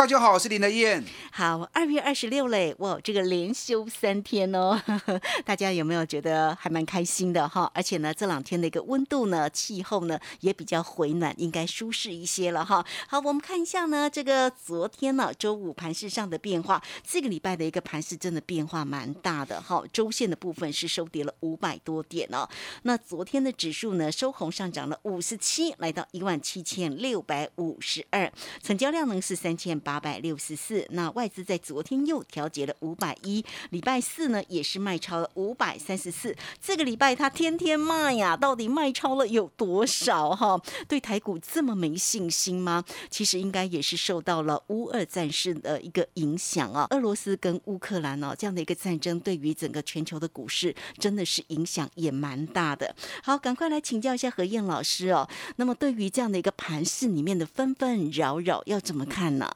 大家好，我是林德燕。好，二月二十六嘞，哇，这个连休三天哦，大家有没有觉得还蛮开心的哈？而且呢，这两天的一个温度呢，气候呢也比较回暖，应该舒适一些了哈。好，我们看一下呢，这个昨天呢，周五盘市上的变化，这个礼拜的一个盘市真的变化蛮大的哈。周线的部分是收跌了五百多点哦，那昨天的指数呢，收红上涨了五十七，来到一万七千六百五十二，成交量呢是三千八八百六十四。那外资在昨天又调节了五百一，礼拜四呢也是卖超了五百三十四。这个礼拜它天天卖呀，到底卖超了有多少哈？对台股这么没信心吗？其实应该也是受到了乌二战事的一个影响啊。俄罗斯跟乌克兰哦这样的一个战争，对于整个全球的股市真的是影响也蛮大的。好，赶快来请教一下何燕老师哦。那么对于这样的一个盘市里面的纷纷扰扰，要怎么看呢？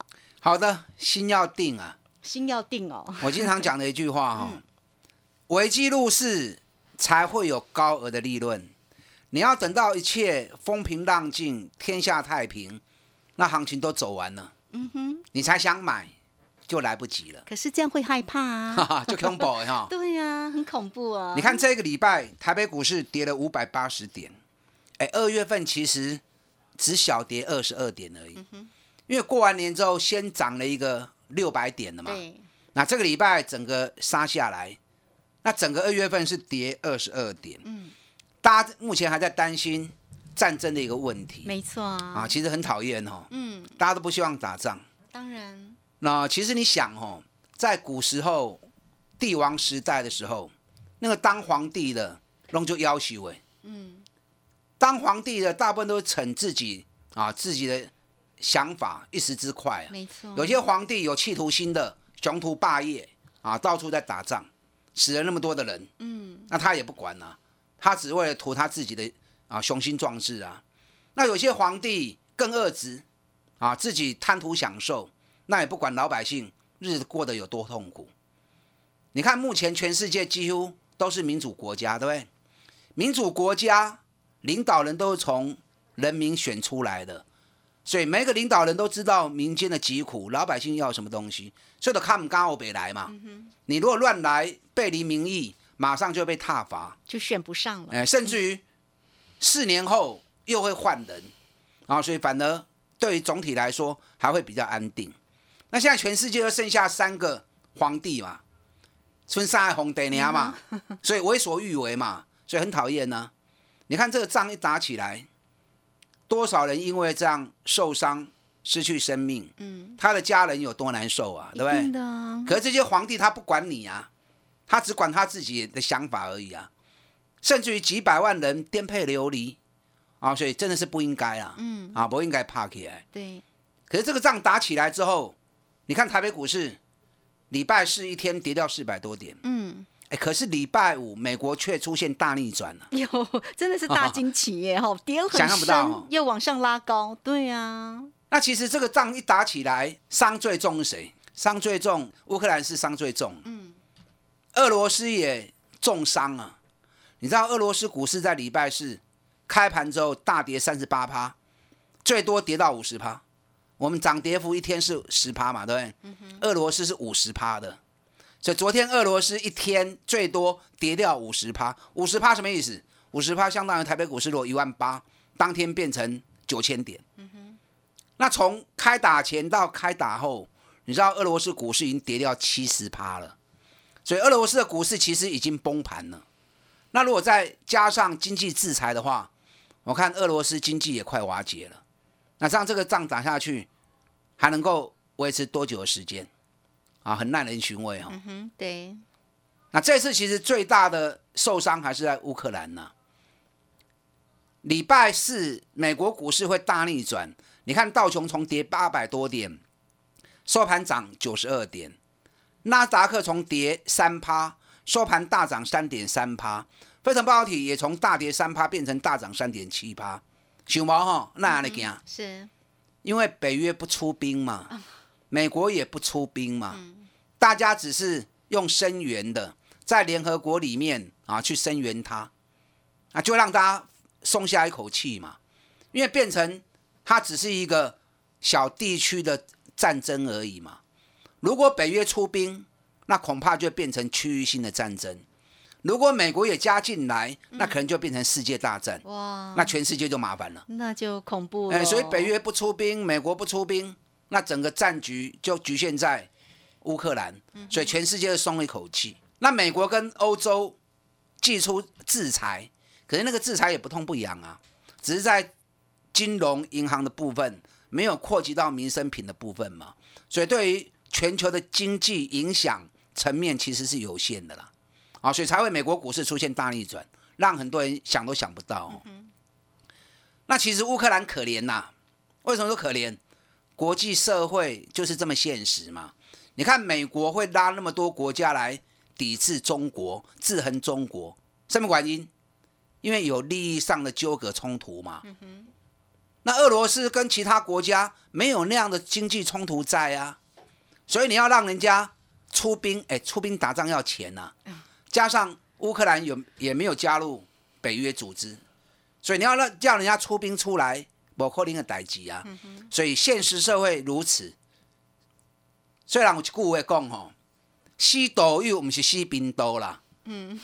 好的，心要定啊！心要定哦。我经常讲的一句话哈、危机入市才会有高额的利润。你要等到一切风平浪静、天下太平，那行情都走完了，嗯哼，你才想买，就来不及了，可是这样会害怕啊。就恐怖了哈。对呀、很恐怖啊。你看这个礼拜台北股市跌了五百八十点，哎，二月份其实只小跌二十二点而已，因为过完年之后先涨了一个六百点的嘛，那这个礼拜整个杀下来，那整个二月份是跌二十二点，嗯，大家目前还在担心战争的一个问题。没错啊。啊，其实很讨厌哦，嗯，大家都不希望打仗。当然，那其实你想哦，在古时候帝王时代的时候，那个当皇帝的弄就要求哎，嗯，当皇帝的大部分都是逞自己啊自己的想法，一时之快啊。没错。有些皇帝有企图心的，雄图霸业啊，到处在打仗，死了那么多的人，嗯，那他也不管啊，他只为了图他自己的啊雄心壮志啊。那有些皇帝更恶质啊，自己贪图享受，那也不管老百姓日子过得有多痛苦。你看，目前全世界几乎都是民主国家，对不对？民主国家领导人都是从人民选出来的，所以每一个领导人都知道民间的疾苦，老百姓要什么东西，所以都看不刚欧北来嘛。你如果乱来，背离民意，马上就会被挞伐，就选不上了。哎、甚至于四年后又会换人，啊，所以反而对于总体来说还会比较安定。那现在全世界就剩下三个皇帝嘛，春山红得娘嘛，所以为所欲为嘛，所以很讨厌呢。你看这个仗一打起来，多少人因为这样受伤、失去生命，嗯，他的家人有多难受啊，对不对？可是这些皇帝他不管你啊，他只管他自己的想法而已啊，甚至于几百万人颠沛流离啊，所以真的是不应该啊，嗯，啊，不应该怕起来。对，可是这个仗打起来之后，你看台北股市礼拜四一天跌掉四百多点，嗯，哎，可是礼拜五美国却出现大逆转了、有真的是大惊奇耶，哈，跌很想象不到深哦又往上拉高，对啊，那其实这个仗一打起来，伤最重是谁？伤最重，乌克兰是伤最重，嗯，俄罗斯也重伤啊。你知道俄罗斯股市在礼拜四开盘之后大跌三十八趴，最多跌到五十趴。我们涨跌幅一天是十趴嘛，对不对？嗯俄罗斯是五十趴的，所以昨天俄罗斯一天最多跌掉五十趴。五十趴什么意思？五十趴相当于台北股市如果一万八，当天变成九千点。那从开打前到开打后，你知道俄罗斯股市已经跌掉七十趴了，所以俄罗斯的股市其实已经崩盘了。那如果再加上经济制裁的话，我看俄罗斯经济也快瓦解了。那这样这个仗打下去，还能够维持多久的时间？啊，很耐人寻味哦。嗯哼，对，那这次其实最大的受伤还是在乌克兰呢。礼拜四美国股市会大逆转，你看道琼从跌八百多点，收盘涨九十二点；纳斯达克从跌三趴，收盘大涨三点三趴；非成半导体也从大跌三趴变成大涨三点七趴。想毛哈，那你讲，是，因为北约不出兵嘛，美国也不出兵嘛，大家只是用声援的，在联合国里面啊去声援他，啊就让大家松下一口气嘛，因为变成它只是一个小地区的战争而已嘛。如果北约出兵，那恐怕就变成区域性的战争。如果美国也加进来，那可能就变成世界大战，哇，那全世界就麻烦了。那就恐怖了。哎，所以北约不出兵，美国不出兵，那整个战局就局限在乌克兰，所以全世界都松了一口气。那美国跟欧洲寄出制裁，可是那个制裁也不痛不痒啊，只是在金融银行的部分没有扩及到民生品的部分嘛，所以对于全球的经济影响层面其实是有限的啦。啊，所以才会美国股市出现大逆转，让很多人想都想不到、哦。那其实乌克兰可怜呐、为什么说可怜？国际社会就是这么现实嘛。你看美国会拉那么多国家来抵制中国、制衡中国，什么原因？因为有利益上的纠葛冲突嘛。那俄罗斯跟其他国家没有那样的经济冲突在啊，所以你要让人家出兵，哎，出兵打仗要钱呐、加上乌克兰有也没有加入北约组织，所以你要让叫人家出兵出来，不可能的代志啊。所以现实社会如此。虽然有一句话讲吼，吸毒又不是吸冰刀啦，嗯，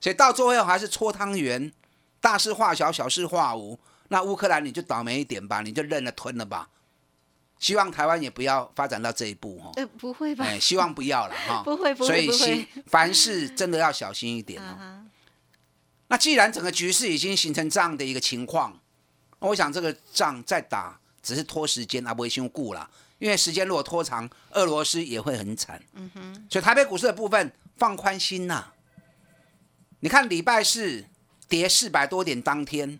所以到最后还是搓汤圆，大事化小，小事化无。那乌克兰你就倒霉一点吧，你就认了吞了吧。希望台湾也不要发展到这一步哦。呃，不会吧？哎，希望不要了 哈。不会不会所以凡事真的要小心一点哦。那既然整个局势已经形成这样的一个情况，我想这个仗再打只是拖时间，而不会修固啦。因为时间如果拖长，俄罗斯也会很惨。嗯哼。所以台北股市的部分放宽心呐、你看礼拜四跌四百多点，当天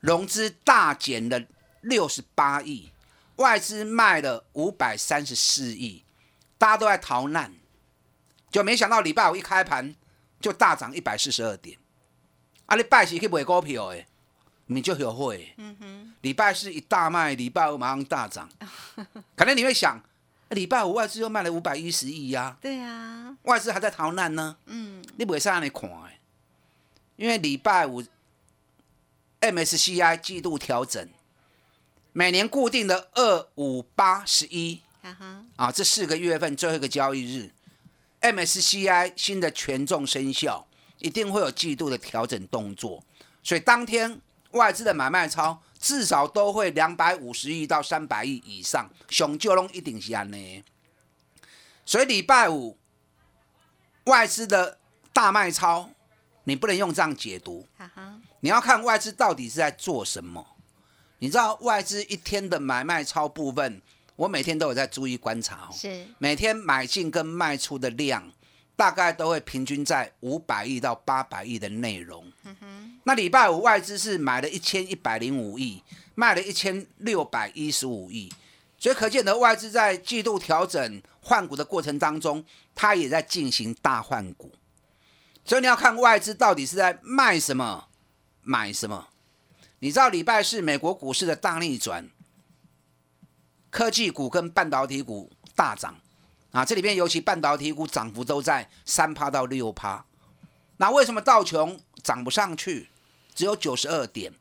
融资大减了六十八亿，外资卖了五百三十四亿，大家都在逃难，就没想到礼拜五一开盘就大涨一百四十二点。啊，你拜四去买股票的，你就有会。嗯哼。礼拜四一大卖，礼拜五马上大涨。可能你会想，礼拜五外资又卖了五百一十亿呀，对啊，外资还在逃难呢。嗯，你不会上来看的，因为礼拜五 MSCI 季度调整，每年固定的二五八十一啊，这四个月份最后一个交易日，MSCI 新的权重生效，一定会有季度的调整动作，所以当天外资的买卖超至少都会两百五十亿到三百亿以上，熊就拢一定是安呢。所以礼拜五外资的大卖超，你不能用这样解读，你要看外资到底是在做什么。你知道外资一天的买卖超部分，我每天都有在注意观察哦。是，每天买进跟卖出的量，大概都会平均在五百亿到八百亿的内容。那礼拜五外资是买了一千一百零五亿，卖了一千六百一十五亿，所以可见得外资在季度调整换股的过程当中，它也在进行大换股。所以你要看外资到底是在卖什么，买什么。你知道礼拜四美国股市的大逆转，科技股跟半导体股大涨啊，这里边尤其半导体股涨幅都在三趴到六趴。那为什么道琼涨不上去，只有九十二点？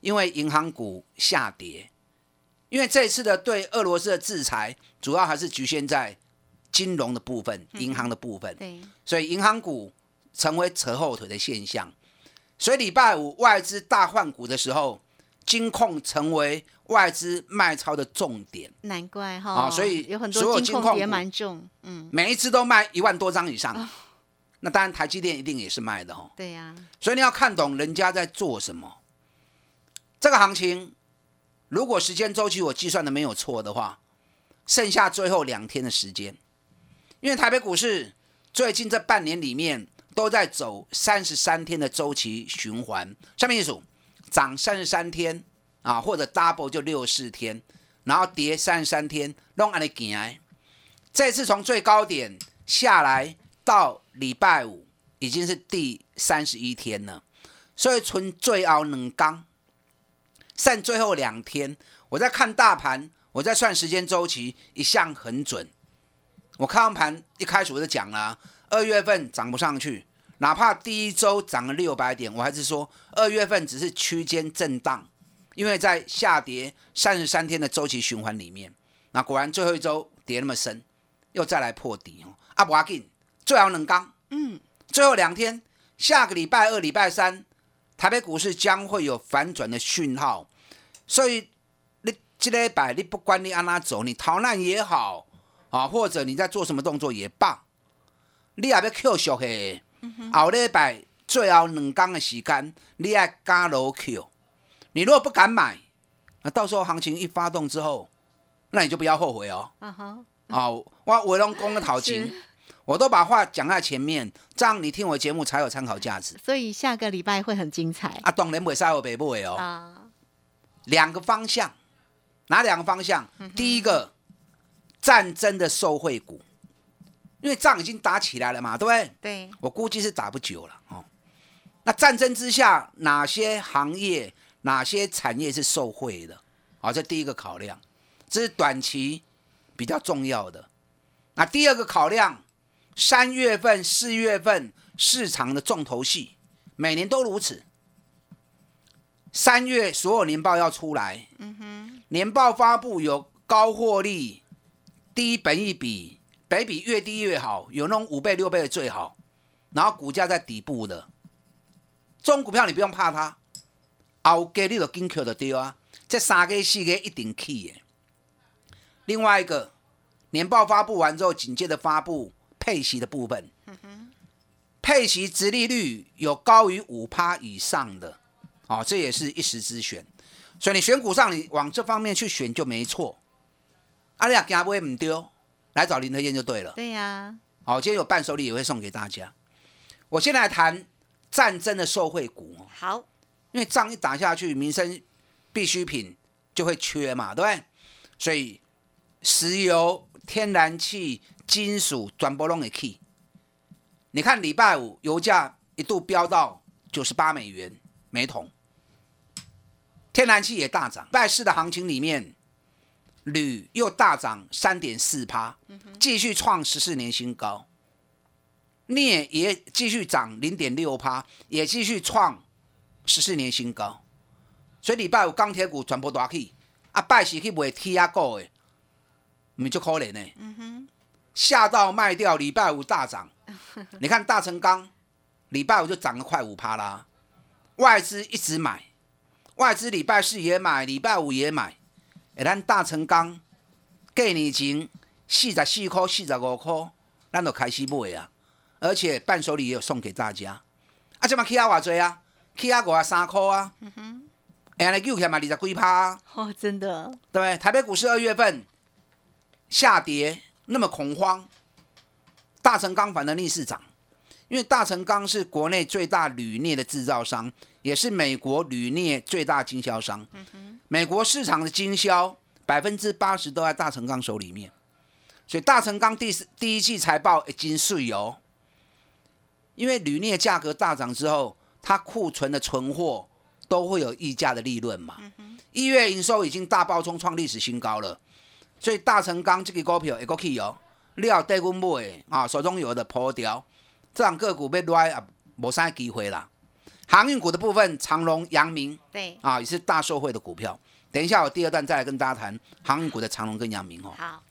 因为银行股下跌，因为这次的对俄罗斯的制裁，主要还是局限在金融的部分、银行的部分。对，所以银行股成为扯后腿的现象。所以礼拜五外资大换股的时候，金控成为外资卖超的重点，难怪哈，啊所以有很多金控跌金控股蛮重，嗯，每一只都卖一万多张以上。那当然台积电一定也是卖的哦。对呀、所以你要看懂人家在做什么。这个行情，如果时间周期我计算的没有错的话，剩下最后两天的时间，因为台北股市最近这半年里面都在走三十三天的周期循环，下面一组涨三十三天啊，或者 double 就六四天，然后跌三十三天，弄安尼行。这次从最高点下来到礼拜五，已经是第三十一天了，所以存最后两刚，剩最后两天，我在看大盘，我在算时间周期，一向很准。我看完盘一开始我就讲了啊，二月份涨不上去，哪怕第一周涨了六百点，我还是说二月份只是区间震荡，因为在下跌三十三天的周期循环里面，那果然最后一周跌那么深，又再来破底哦，啊不要紧，最好能刚，嗯，最后两天，下个礼拜二、礼拜三，台北股市将会有反转的讯号，所以你这礼拜你不管你按哪走，你逃难也好啊，或者你在做什么动作也罢，你也要 Q 熟的，后礼拜最后两天的时间，你要加楼 Q。你如果不敢买，那到时候行情一发动之后，那你就不要后悔哦。啊哈，哦，我维龙公的讨情，我都把话讲在前面，这样你听我节目才有参考价值。所以下个礼拜会很精彩啊，当然袂使有北部的哦，啊。两个方向，哪两个方向？第一个，战争的受惠股，因为仗已经打起来了嘛，对不对？对，我估计是打不久了哦。那战争之下，哪些行业、哪些产业是受惠的？好、这第一个考量，这是短期比较重要的。那第二个考量，三月份、四月份市场的重头戏，每年都如此。三月所有年报要出来，年报发布有高获利、低本益比，北比越低越好，有那种五倍、六倍的最好。然后股价在底部的，这种股票你不用怕它，后价你就紧 Q 就对啊。这三个四个一定起的。另外一个，年报发布完之后，紧接着发布配息的部分，配息殖利率有高于五趴以上的，哦，这也是一时之选。所以你选股上，你往这方面去选就没错。阿丽亚惊不会唔丢，来找林德燕就对了。对呀、好，今天有伴手礼也会送给大家。我现在来谈战争的受惠股哦，好，因为仗一打下去，民生必需品就会缺嘛，对不对？所以石油、天然气、金属转波拢的 key。你看礼拜五油价一度飙到九十八美元每桶，天然气也大涨。拜四的行情里面，铝又大涨三点四趴，继续创十四年新高。镍也继续涨零点六趴，也继续创十四年新高。所以礼拜五钢铁股全部大起，啊，拜四去卖铁啊股的，你就可怜呢。吓到卖掉，礼拜五大涨。你看大成钢，礼拜五就涨了快五趴啦。外资一直买，外资礼拜四也买，礼拜五也买。哎，咱大成钢过年前四十四块、四十五块，咱就开始买啊。而且伴手礼也有送给大家。啊，这嘛起啊偌济啊？起啊五啊三块啊。嗯哼。哎，安尼救起来嘛二十几趴啊。哦，真的，对？台北股市二月份下跌那么恐慌，大成钢反而逆势涨，因为大成钢是国内最大铝镍的制造商，也是美国铝镍最大经销商。美国市场的经销百分之八十都在大成钢手里面，所以大成钢第四第一季财报已经是油，因为铝镍价格大涨之后，它库存的存货都会有溢价的利润嘛。一月营收已经大爆冲，创历史新高了。所以大成钢这个股票会过去哦，你要带阮买的啊，手中有的抛掉，这档个股被拉啊，无啥机会啦。航运股的部分，长隆、阳明对，啊，也是大受惠的股票。等一下我第二段再来跟大家谈航运股的长隆跟阳明哦。好，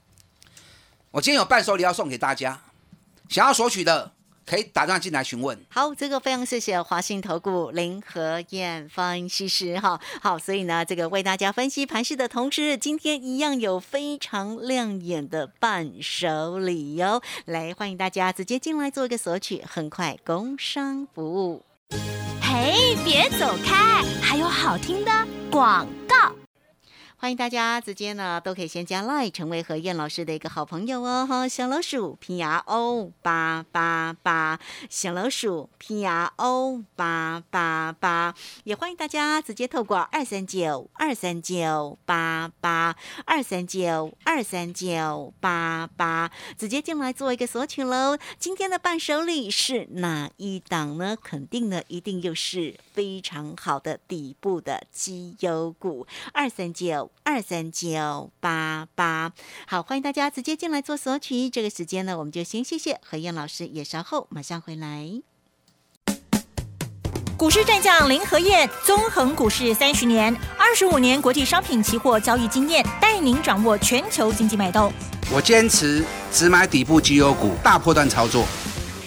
我今天有伴手礼要送给大家，想要索取的，可以打电话进来询问。好，这个非常谢谢华信投顾林和燕分析师哈。好，所以呢，这个为大家分析盘势的同时，今天一样有非常亮眼的伴手礼哟。来，欢迎大家直接进来做一个索取，很快工商服务。嘿，别走开，还有好听的广告。欢迎大家直接呢都可以先加 Line 成为何燕老师的一个好朋友哦哈，小老鼠拼牙 O 八八八，小老鼠拼牙 O 八八八，也欢迎大家直接透过二三九二三九八八二三九二三九八八直接进来做一个索取喽。今天的伴手礼是哪一档呢？肯定呢一定又是非常好的底部的绩优股二三九。二三九八八，好，欢迎大家直接进来做索取。这个时间呢，我们就先谢谢何燕老师，也稍后马上回来。股市战将林和燕，纵横股市三十年，二十五年国际商品期货交易经验，带您掌握全球经济脉动。我坚持只买底部绩优股，大波段操作。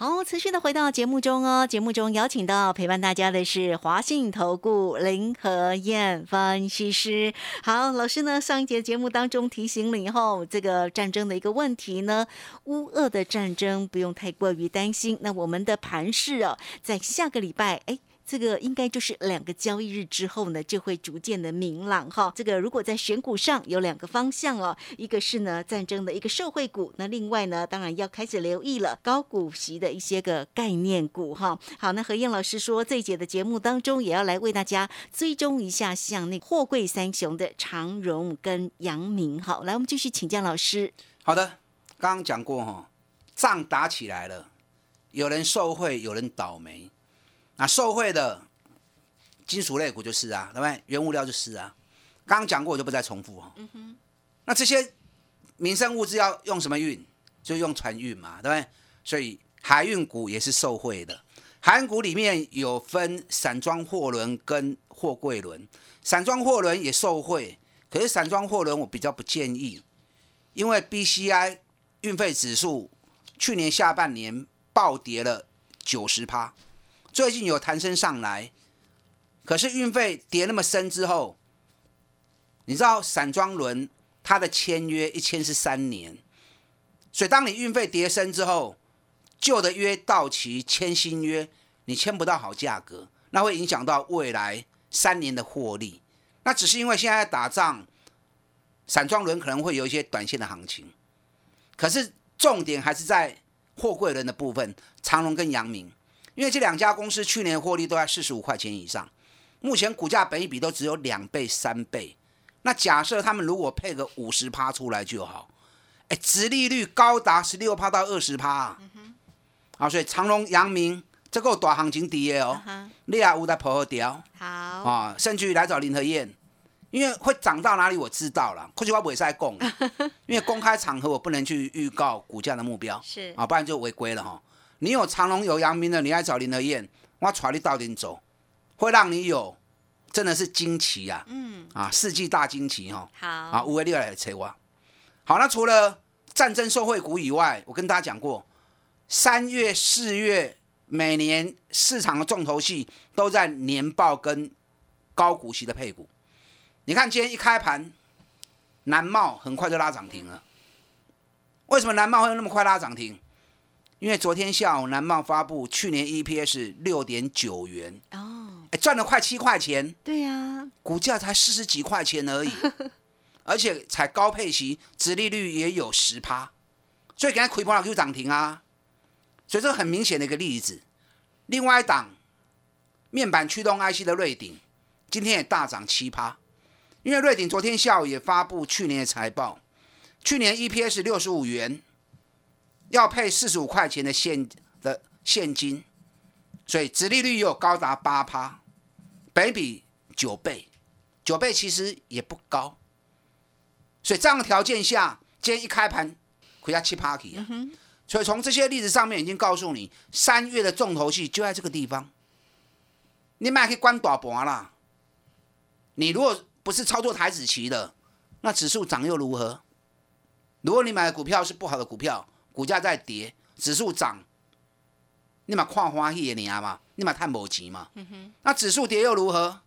好，持续的回到节目中哦。节目中邀请到陪伴大家的是华信投顾林和燕分析师。好，老师呢上一节节目当中提醒了以后，这个战争的一个问题呢，乌俄的战争不用太过于担心。那我们的盘势哦，在下个礼拜哎。这个应该就是两个交易日之后呢，就会逐渐的明朗哈。这个如果在选股上有两个方向哦，一个是呢战争的一个受惠股，那另外呢当然要开始留意了高股息的一些个概念股哈。好，那何燕老师说这一节的节目当中也要来为大家追踪一下像那货柜三雄的长荣跟阳明。好，来我们继续请教老师。好的，刚刚讲过哈，仗打起来了，有人受贿，有人倒霉。那受贿的金属类股就是啊，对不对？原物料就是啊。刚刚讲过，我就不再重复哈。嗯哼。那这些民生物资要用什么运？就用船运嘛，对不对？所以海运股也是受贿的。海运股里面有分散装货轮跟货柜轮，散装货轮也受贿。可是散装货轮我比较不建议，因为 BCI 运费指数去年下半年暴跌了九十趴。最近有弹升上来，可是运费跌那么深之后，你知道散装轮它的签约一签是三年，所以当你运费跌深之后，旧的约到期签新约，你签不到好价格，那会影响到未来三年的获利。那只是因为现在打仗，散装轮可能会有一些短线的行情，可是重点还是在货柜轮的部分，长隆跟阳明。因为这两家公司去年获利都在四十五块钱以上，目前股价本一比都只有两倍三倍。那假设他们如果配个五十趴出来就好，哎，殖利率高达十六趴到二十趴。啊，所以长隆、阳明这个大行情底哦，你也有在破好掉。好啊，甚至于来找林和燕，因为会涨到哪里我知道了，可是我不会再讲，因为公开场合我不能去预告股价的目标，是啊，不然就违规了哈。你有长隆有阳明的，你来找林德燕，我带你到点走，会让你有真的是惊奇啊！嗯啊，世纪大惊奇哈！好啊，五位六来催我。好，那除了战争受惠股以外，我跟大家讲过，三月、四月每年市场的重头戏都在年报跟高股息的配股。你看今天一开盘，南茂很快就拉涨停了。为什么南茂会那么快拉涨停？因为昨天下午南茂发布去年 EPS 六点九元哦，哎赚了快七块钱，对呀，股价才四十几块钱而已，而且才高配息，殖利率也有十趴，所以给它亏破了就涨停啊，所以这很明显的一个例子。另外一档面板驱动 IC 的瑞鼎，今天也大涨七趴，因为瑞鼎昨天下午也发布去年的财报，去年 EPS 六十五元。要配四十五块钱的现的现金，所以殖利率又高达八趴，北比九倍，九倍其实也不高，所以这样的条件下，今天一开盘回家七 party 啊。所以从这些例子上面已经告诉你，三月的重头戏就在这个地方。你买可以关大盘啦。你如果不是操作台子棋的，那指数涨又如何？如果你买的股票是不好的股票，股价在跌，指数涨，你嘛看欢喜的你啊嘛，你嘛探无钱嘛。那指数跌又如何？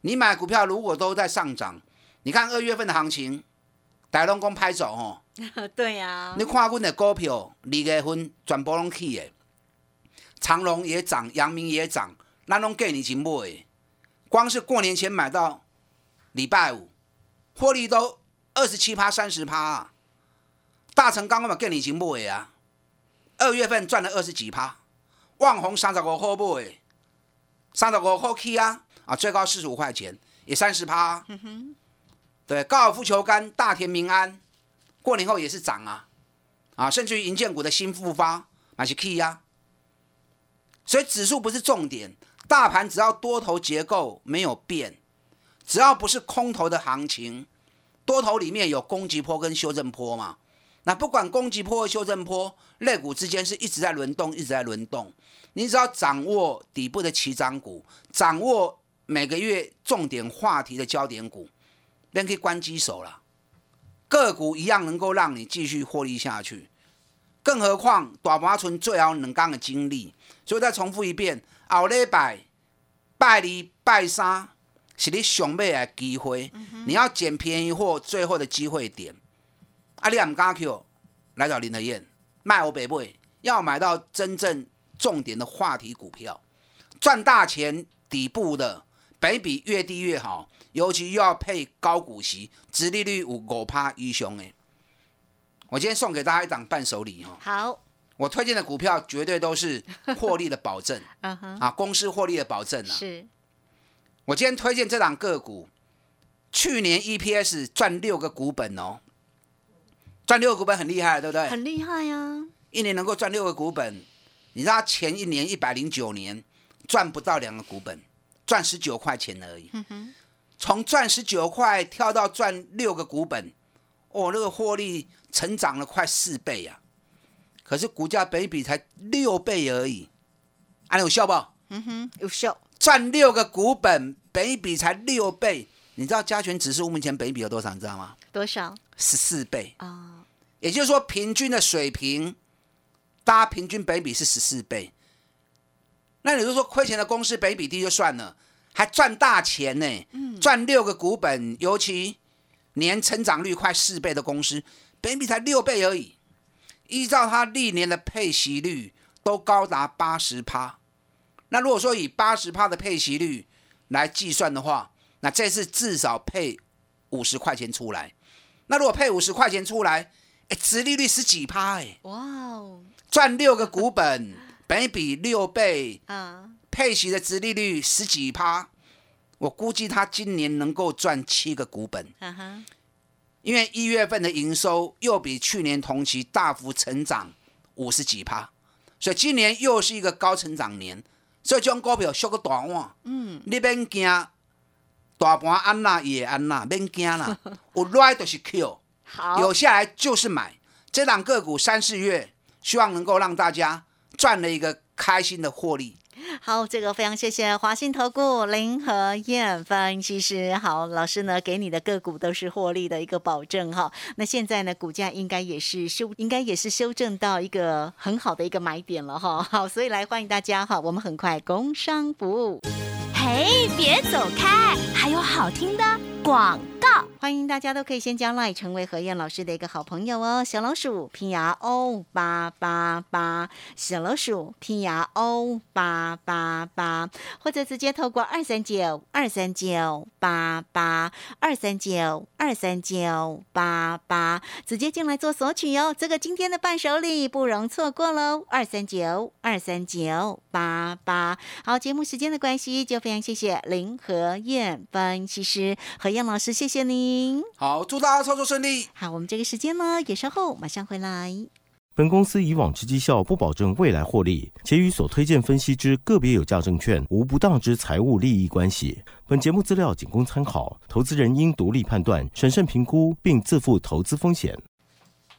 你买股票如果都在上涨，你看二月份的行情，大龙公拍走哦。对呀、你看阮的股票，二月份全部拢起的，长隆也涨，阳明也涨，咱拢过年前买的，光是过年前买到礼拜五，获利都二十七趴、三十趴啊。大成刚刚嘛过年前买的啊，二月份赚了二十几趴，旺宏三十五块买，三十五块起啊，啊最高四十五块钱，也三十趴、啊。对，高尔夫球杆大田民安。过年后也是涨啊，啊，甚至于银建股的新复发还是 key 啊，所以指数不是重点，大盘只要多头结构没有变，只要不是空头的行情，多头里面有攻击波跟修正波嘛，那不管攻击波和修正波，类股之间是一直在轮动，一直在轮动，你只要掌握底部的起涨股，掌握每个月重点话题的焦点股，便可以关机手了。个股一样能够让你继续获利下去，更何况大盘村最好能干的经历，所以再重复一遍，后礼拜拜二、拜三是你上买的机会，你要捡便宜货最后的机会点。啊，你也唔敢去来找林德燕卖我北买，要买到真正重点的话题股票，赚大钱底部的，北比越低越好。尤其又要配高股息，殖利率五五趴以上诶。我今天送给大家一档伴手礼哈，好，我推荐的股票绝对都是获利的保证 啊，公司获利的保证啊。是，我今天推荐这档个股，去年 EPS 赚六个股本哦，赚六个股本很厉害，对不对？很厉害呀、一年能够赚六个股本，你知道前一年一百零九年赚不到两个股本，赚十九块钱而已。从赚十九块跳到赚六个股本，哦，那个获利成长了快四倍呀、可是股价本比才六倍而已，啊，你有效不？嗯哼，有效，赚六个股本，本比才六倍，你知道加权指数目前本比有多少？你知道吗？多少十四倍。啊？也就是说，平均的水平，大家平均北比是十四倍。那你就说亏钱的公司北比低就算了，还赚大钱呢？赚六个股本，尤其年成长率快四倍的公司，北比才六倍而已。依照它历年的配息率，都高达八十趴。那如果说以八十趴的配息率来计算的话，那这次至少配五十块钱出来。那如果配五十块钱出来，哎，殖利率十几趴，哎，哇哦，赚六个股本，本益比六倍，啊，配息的殖利率十几趴，我估计他今年能够赚七个股本，哈哈，因为一月份的营收又比去年同期大幅成长五十几趴，所以今年又是一个高成长年，所以这种股票缩个大碗，嗯，你免惊，大盘安那也安那，免惊啦，有来就是 Q。好，有下来就是买。这档个股三四月，希望能够让大家赚了一个开心的获利。好，这个非常谢谢华信投顾林和燕分析师。好，老师呢给你的个股都是获利的一个保证哈。那现在呢，股价应该也是修，应该也是修正到一个很好的一个买点了哈。好，所以来欢迎大家哈，我们很快工商服务。嘿，别走开，还有好听的广欢迎大家都可以先加 line 成为何燕老师的一个好朋友哦。小老鼠拼牙 O 八八八，小老鼠拼牙 O 八八八，或者直接透过二三九二三九八八二三九二三九八八直接进来做索取哦。这个今天的伴手礼不容错过喽，二三九二三九八八。好，节目时间的关系，就非常谢谢林和燕分析师何燕老师，谢谢谢您。好，祝大家操作顺利。好，我们这个时间呢也稍后马上回来。本公司以往之绩效不保证未来获利，且与所推荐分析之个别有价证券无不当之财务利益关系。本节目资料仅供参考，投资人应独立判断、审慎评估，并自负投资风险。